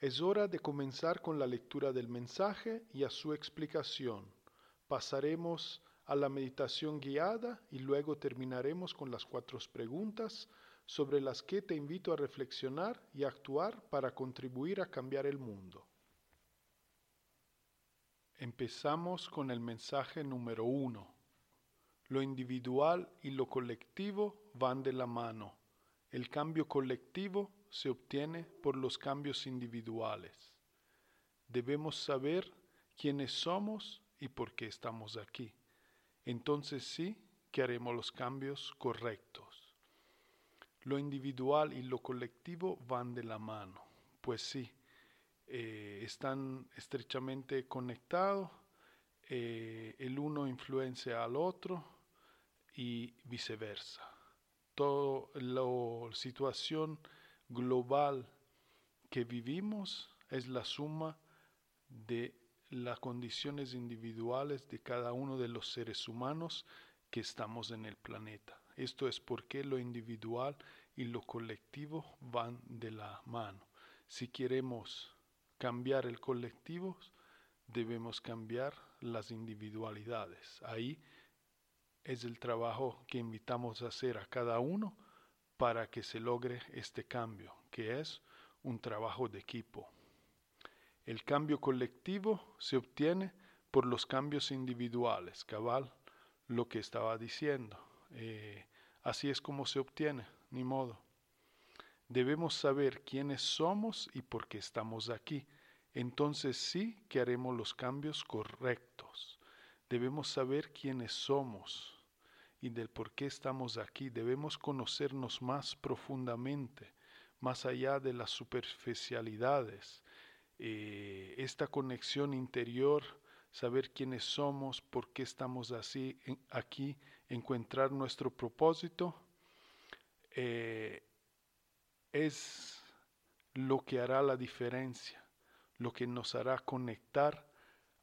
Es hora de comenzar con la lectura del mensaje y a su explicación. Pasaremos a la meditación guiada y luego terminaremos con las cuatro preguntas sobre las que te invito a reflexionar y actuar para contribuir a cambiar el mundo. Empezamos con el mensaje número uno. Lo individual y lo colectivo van de la mano. El cambio colectivo se obtiene por los cambios individuales. Debemos saber quiénes somos y por qué estamos aquí. Entonces sí que haremos los cambios correctos. Lo individual y lo colectivo van de la mano. Pues sí, eh, están estrechamente conectados. eh, el uno influencia al otro y viceversa. Toda la situación global que vivimos es la suma de las condiciones individuales de cada uno de los seres humanos que estamos en el planeta. Esto es porque lo individual y lo colectivo van de la mano. Si queremos cambiar el colectivo, debemos cambiar las individualidades. Ahí es el trabajo que invitamos a hacer a cada uno para que se logre este cambio, que es un trabajo de equipo. El cambio colectivo se obtiene por los cambios individuales, cabal, lo que estaba diciendo. Eh, así es como se obtiene, ni modo. Debemos saber quiénes somos y por qué estamos aquí. Entonces sí que haremos los cambios correctos. Debemos saber quiénes somos y del por qué estamos aquí. Debemos conocernos más profundamente, más allá de las superficialidades. Eh, esta conexión interior, saber quiénes somos, por qué estamos así, aquí, encontrar nuestro propósito, eh, es lo que hará la diferencia, lo que nos hará conectar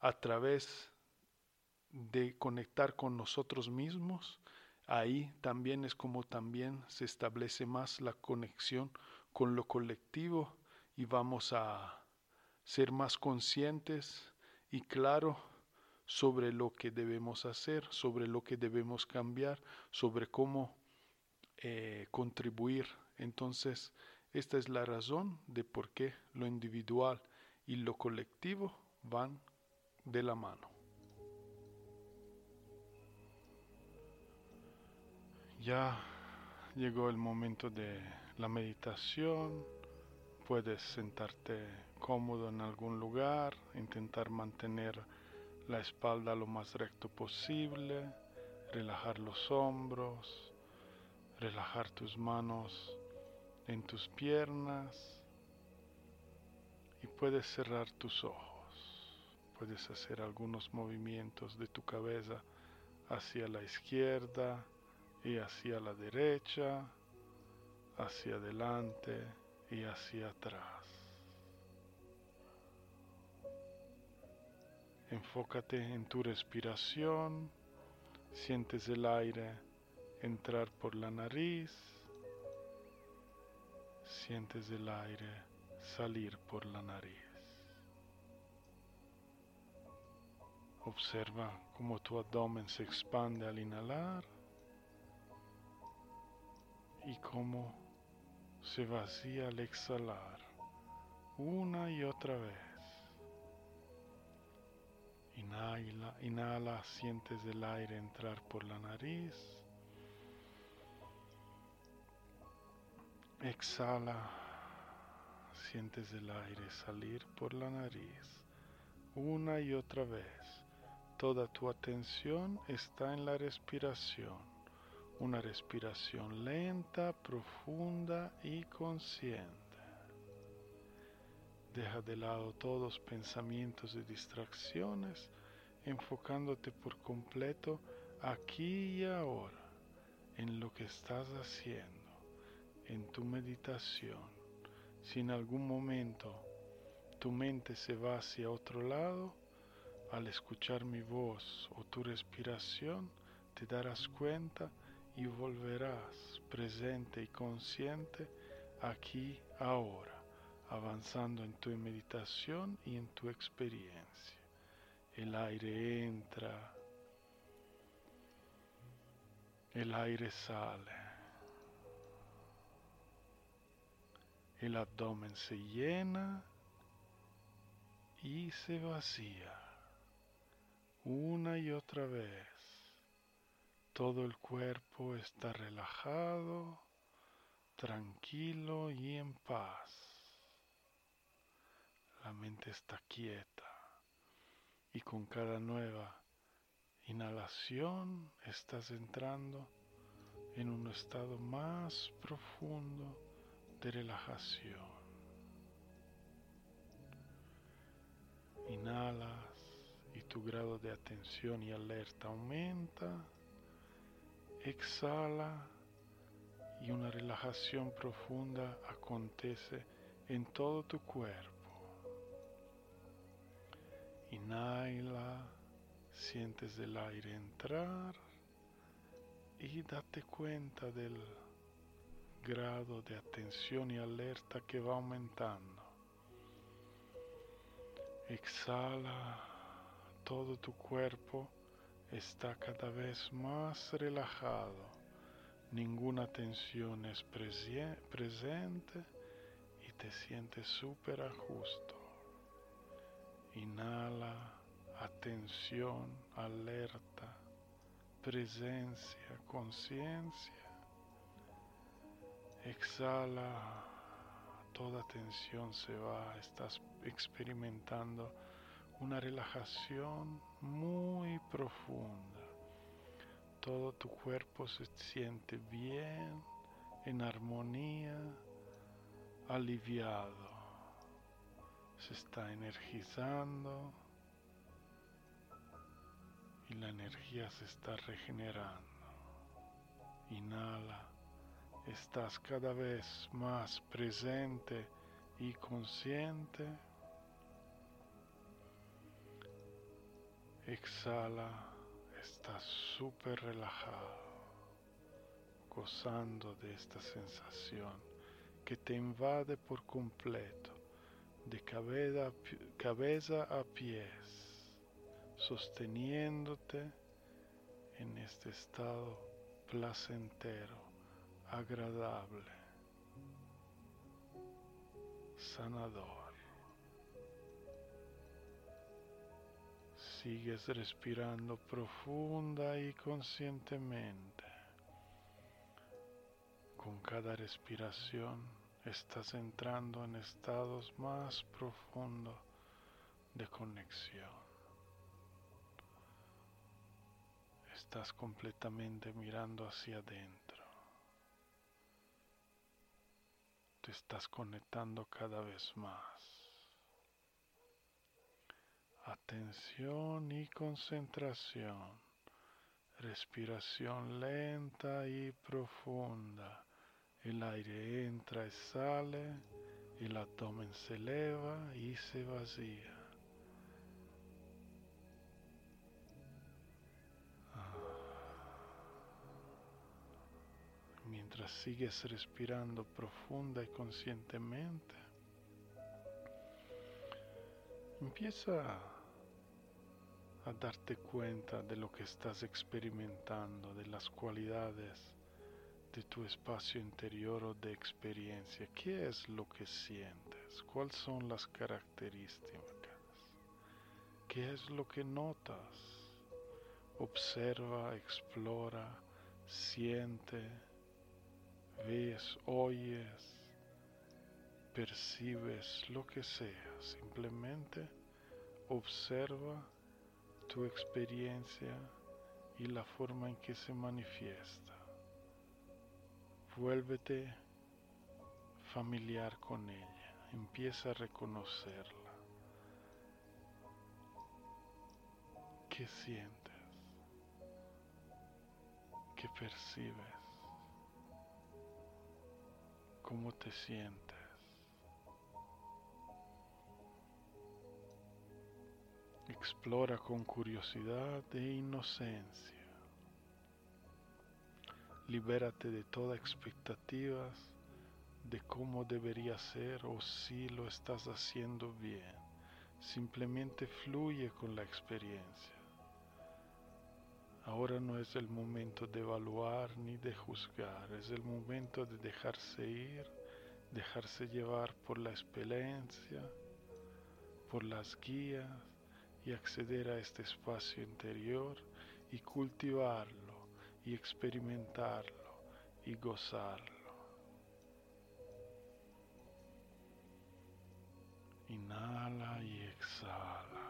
a través de conectar con nosotros mismos, ahí también es como también se establece más la conexión con lo colectivo y vamos a ser más conscientes y claro sobre lo que debemos hacer, sobre lo que debemos cambiar, sobre cómo eh, contribuir. Entonces, esta es la razón de por qué lo individual y lo colectivo van de la mano. Ya llegó el momento de la meditación. Puedes sentarte cómodo en algún lugar, intentar mantener la espalda lo más recto posible, relajar los hombros, relajar tus manos en tus piernas y puedes cerrar tus ojos. Puedes hacer algunos movimientos de tu cabeza hacia la izquierda y hacia la derecha, hacia adelante y hacia atrás. Enfócate en tu respiración, sientes el aire entrar por la nariz, sientes el aire salir por la nariz. Observa cómo tu abdomen se expande al inhalar y cómo se vacía al exhalar una y otra vez. Inhala, inhala, sientes el aire entrar por la nariz. Exhala, sientes el aire salir por la nariz. Una y otra vez. Toda tu atención está en la respiración. Una respiración lenta, profunda y consciente. Deja de lado todos pensamientos y distracciones, enfocándote por completo aquí y ahora, en lo que estás haciendo, en tu meditación. Si en algún momento tu mente se va hacia otro lado, al escuchar mi voz o tu respiración, te darás cuenta y volverás presente y consciente aquí ahora avanzando en tu meditación y en tu experiencia. El aire entra, el aire sale, el abdomen se llena y se vacía una y otra vez. Todo el cuerpo está relajado, tranquilo y en paz la mente está quieta y con cada nueva inhalación estás entrando en un estado más profundo de relajación. Inhalas y tu grado de atención y alerta aumenta. Exhala y una relajación profunda acontece en todo tu cuerpo. Inhala, sientes el aire entrar y date cuenta del grado de atención y alerta que va aumentando. Exhala, todo tu cuerpo está cada vez más relajado, ninguna tensión es presente y te sientes súper a justo. Inhala, atención, alerta, presencia, conciencia. Exhala, toda tensión se va, estás experimentando una relajación muy profunda. Todo tu cuerpo se siente bien, en armonía, aliviado se está energizando y la energía se está regenerando. Inhala, estás cada vez más presente y consciente. Exhala, estás súper relajado, gozando de esta sensación que te invade por completo de cabeza, cabeza a pies, sosteniéndote en este estado placentero, agradable, sanador. Sigues respirando profunda y conscientemente. Con cada respiración estás entrando en estados más profundos de conexión. Estás completamente mirando hacia adentro. Te estás conectando cada vez más atención y concentración, respiración lenta y profunda. El aire entra y sale, el abdomen se eleva y se vacía. Ah. Mientras sigues respirando profunda y conscientemente, empieza a darte cuenta de lo que estás experimentando, de las cualidades de tu espacio interior o de experiencia. ¿Qué es lo que sientes? ¿Cuáles son las características? ¿Qué es lo que notas? Observa, explora, siente, ves, oyes, percibes, lo que sea. Simplemente observa tu experiencia y la forma en que se manifiesta. Vuélvete familiar con ella, empieza a reconocerla. ¿Qué sientes? ¿Qué percibes? ¿Cómo te sientes? Explora con curiosidad e inocencia. Libérate de todas expectativas de cómo debería ser o si lo estás haciendo bien. Simplemente fluye con la experiencia. Ahora no es el momento de evaluar ni de juzgar, es el momento de dejarse ir, dejarse llevar por la experiencia, por las guías y acceder a este espacio interior y cultivarlo y experimentarlo y gozarlo. Inhala y exhala.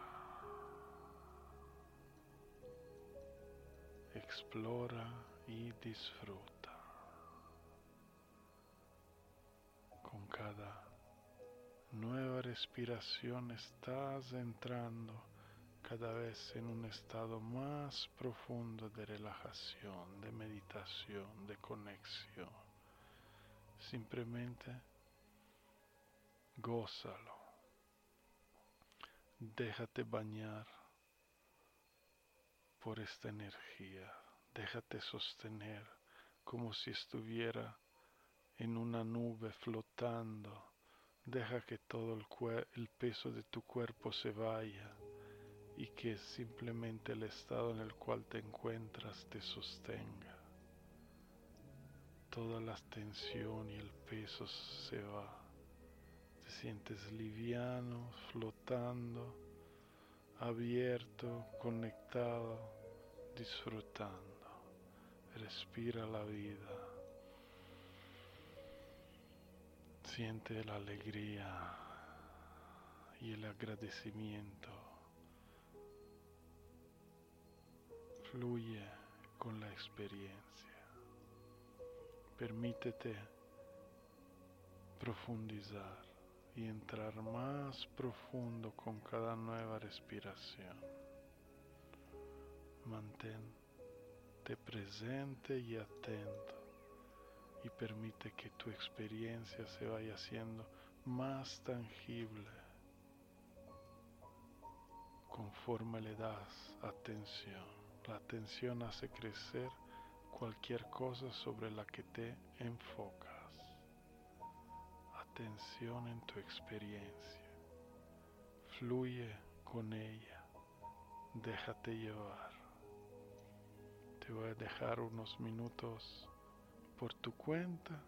Explora y disfruta. Con cada nueva respiración estás entrando cada vez en un estado más profundo de relajación, de meditación, de conexión. Simplemente gózalo. Déjate bañar por esta energía. Déjate sostener como si estuviera en una nube flotando. Deja que todo el, el peso de tu cuerpo se vaya y que simplemente el estado en el cual te encuentras te sostenga. Toda la tensión y el peso se va. Te sientes liviano, flotando, abierto, conectado, disfrutando. Respira la vida. Siente la alegría y el agradecimiento Fluye con la experiencia. Permítete profundizar y entrar más profundo con cada nueva respiración. Mantente presente y atento y permite que tu experiencia se vaya haciendo más tangible conforme le das atención. La atención hace crecer cualquier cosa sobre la que te enfocas. Atención en tu experiencia. Fluye con ella. Déjate llevar. Te voy a dejar unos minutos por tu cuenta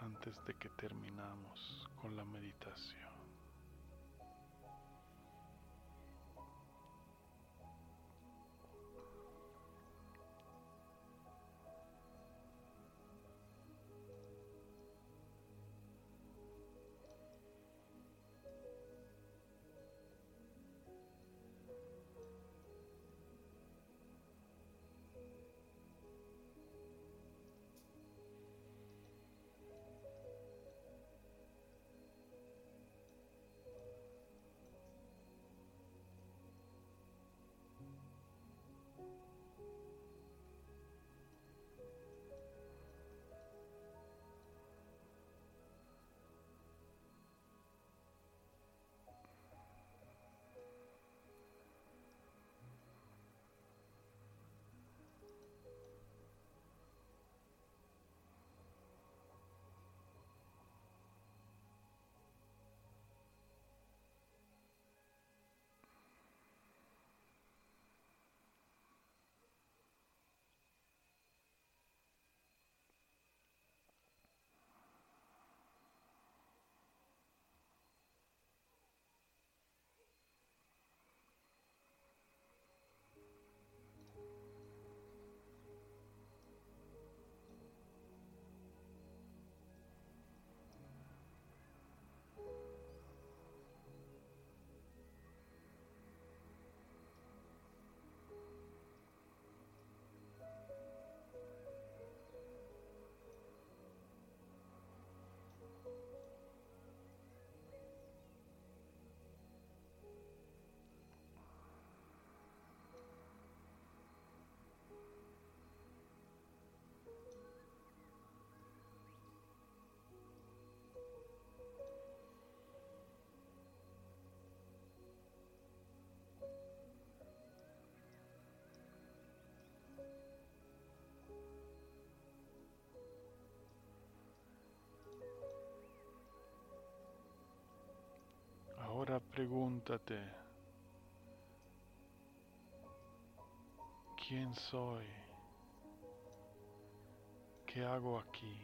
antes de que terminamos con la meditación. Pregúntate, ¿quién soy? ¿Qué hago aquí?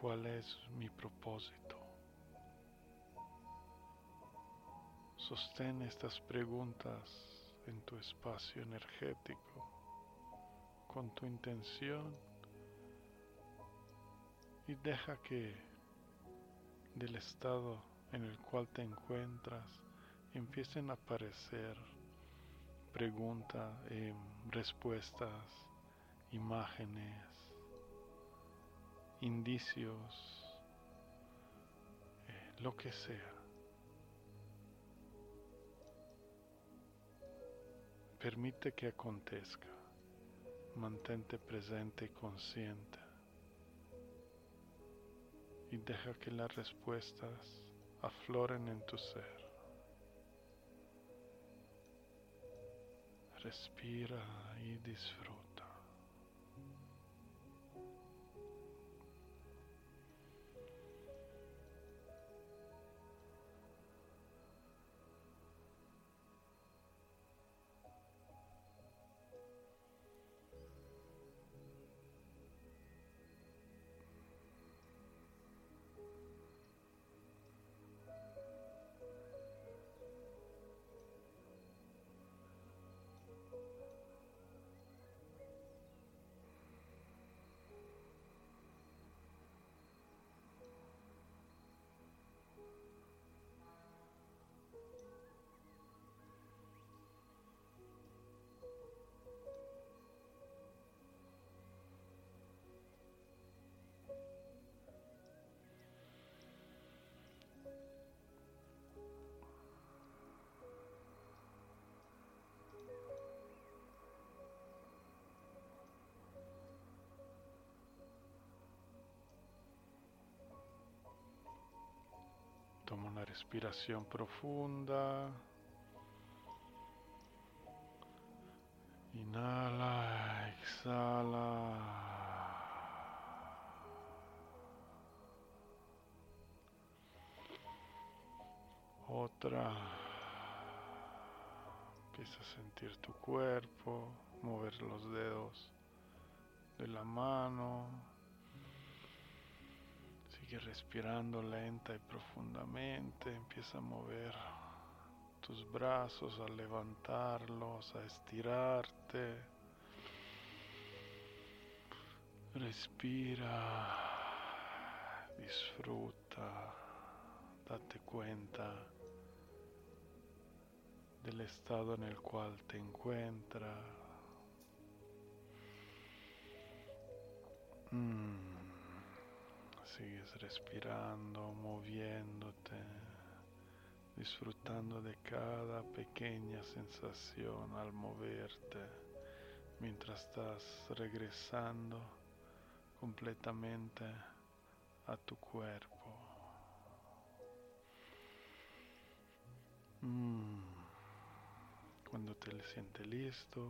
¿Cuál es mi propósito? Sostén estas preguntas en tu espacio energético con tu intención y deja que del estado en el cual te encuentras empiecen a aparecer preguntas, eh, respuestas, imágenes, indicios, eh, lo que sea. Permite que acontezca. Mantente presente y consciente. Y deja que las respuestas afloren en tu ser. Respira y disfruta. Respiración profunda. Inhala, exhala. Otra. Empieza a sentir tu cuerpo, mover los dedos de la mano, Sigue respirando lenta y profundamente. Empieza a mover tus brazos, a levantarlos, a estirarte. Respira, disfruta, date cuenta del estado en el cual te encuentras. Sigues respirando, moviéndote, disfrutando de cada pequeña sensación al moverte mientras estás regresando completamente a tu cuerpo. Mm. Cuando te sientes listo,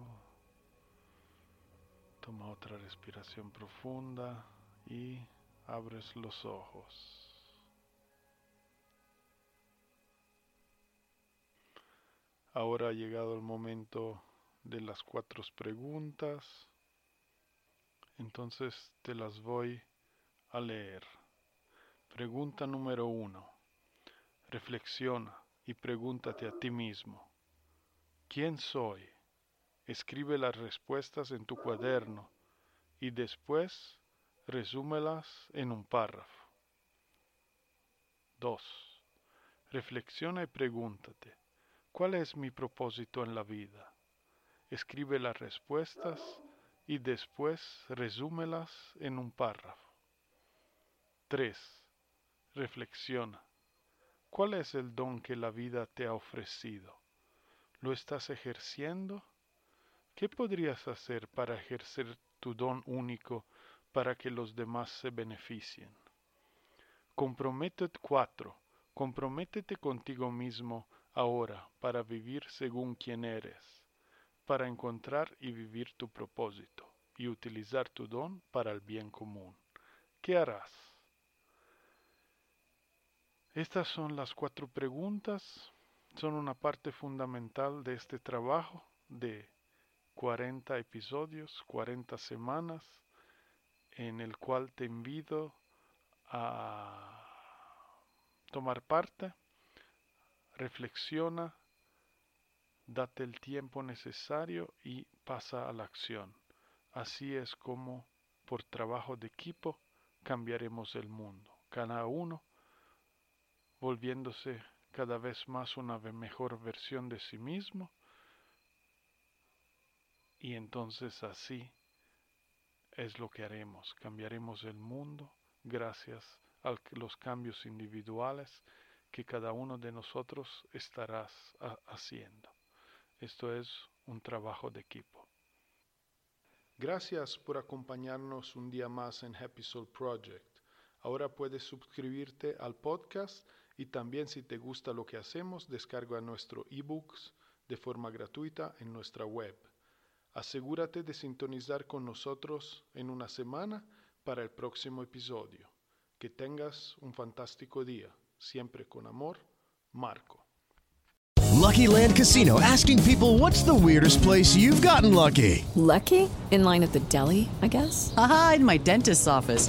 toma otra respiración profunda y abres los ojos. Ahora ha llegado el momento de las cuatro preguntas, entonces te las voy a leer. Pregunta número uno. Reflexiona y pregúntate a ti mismo. ¿Quién soy? Escribe las respuestas en tu cuaderno y después Resúmelas en un párrafo. 2. Reflexiona y pregúntate, ¿cuál es mi propósito en la vida? Escribe las respuestas y después resúmelas en un párrafo. 3. Reflexiona. ¿Cuál es el don que la vida te ha ofrecido? ¿Lo estás ejerciendo? ¿Qué podrías hacer para ejercer tu don único para que los demás se beneficien. Comprométete cuatro. Comprométete contigo mismo ahora para vivir según quien eres, para encontrar y vivir tu propósito y utilizar tu don para el bien común. ¿Qué harás? Estas son las cuatro preguntas, son una parte fundamental de este trabajo de 40 episodios, 40 semanas, en el cual te invito a tomar parte, reflexiona, date el tiempo necesario y pasa a la acción. Así es como por trabajo de equipo cambiaremos el mundo, cada uno volviéndose cada vez más una mejor versión de sí mismo y entonces así es lo que haremos, cambiaremos el mundo gracias a los cambios individuales que cada uno de nosotros estarás haciendo. Esto es un trabajo de equipo. Gracias por acompañarnos un día más en Happy Soul Project. Ahora puedes suscribirte al podcast y también si te gusta lo que hacemos, descarga nuestro ebooks de forma gratuita en nuestra web. Asegúrate de sintonizar con nosotros en una semana para el próximo episodio. Que tengas un fantástico día. Siempre con amor, Marco. Lucky Land Casino asking people what's the weirdest place you've gotten lucky? Lucky? In line at the deli, I guess? Aha, in my dentist's office.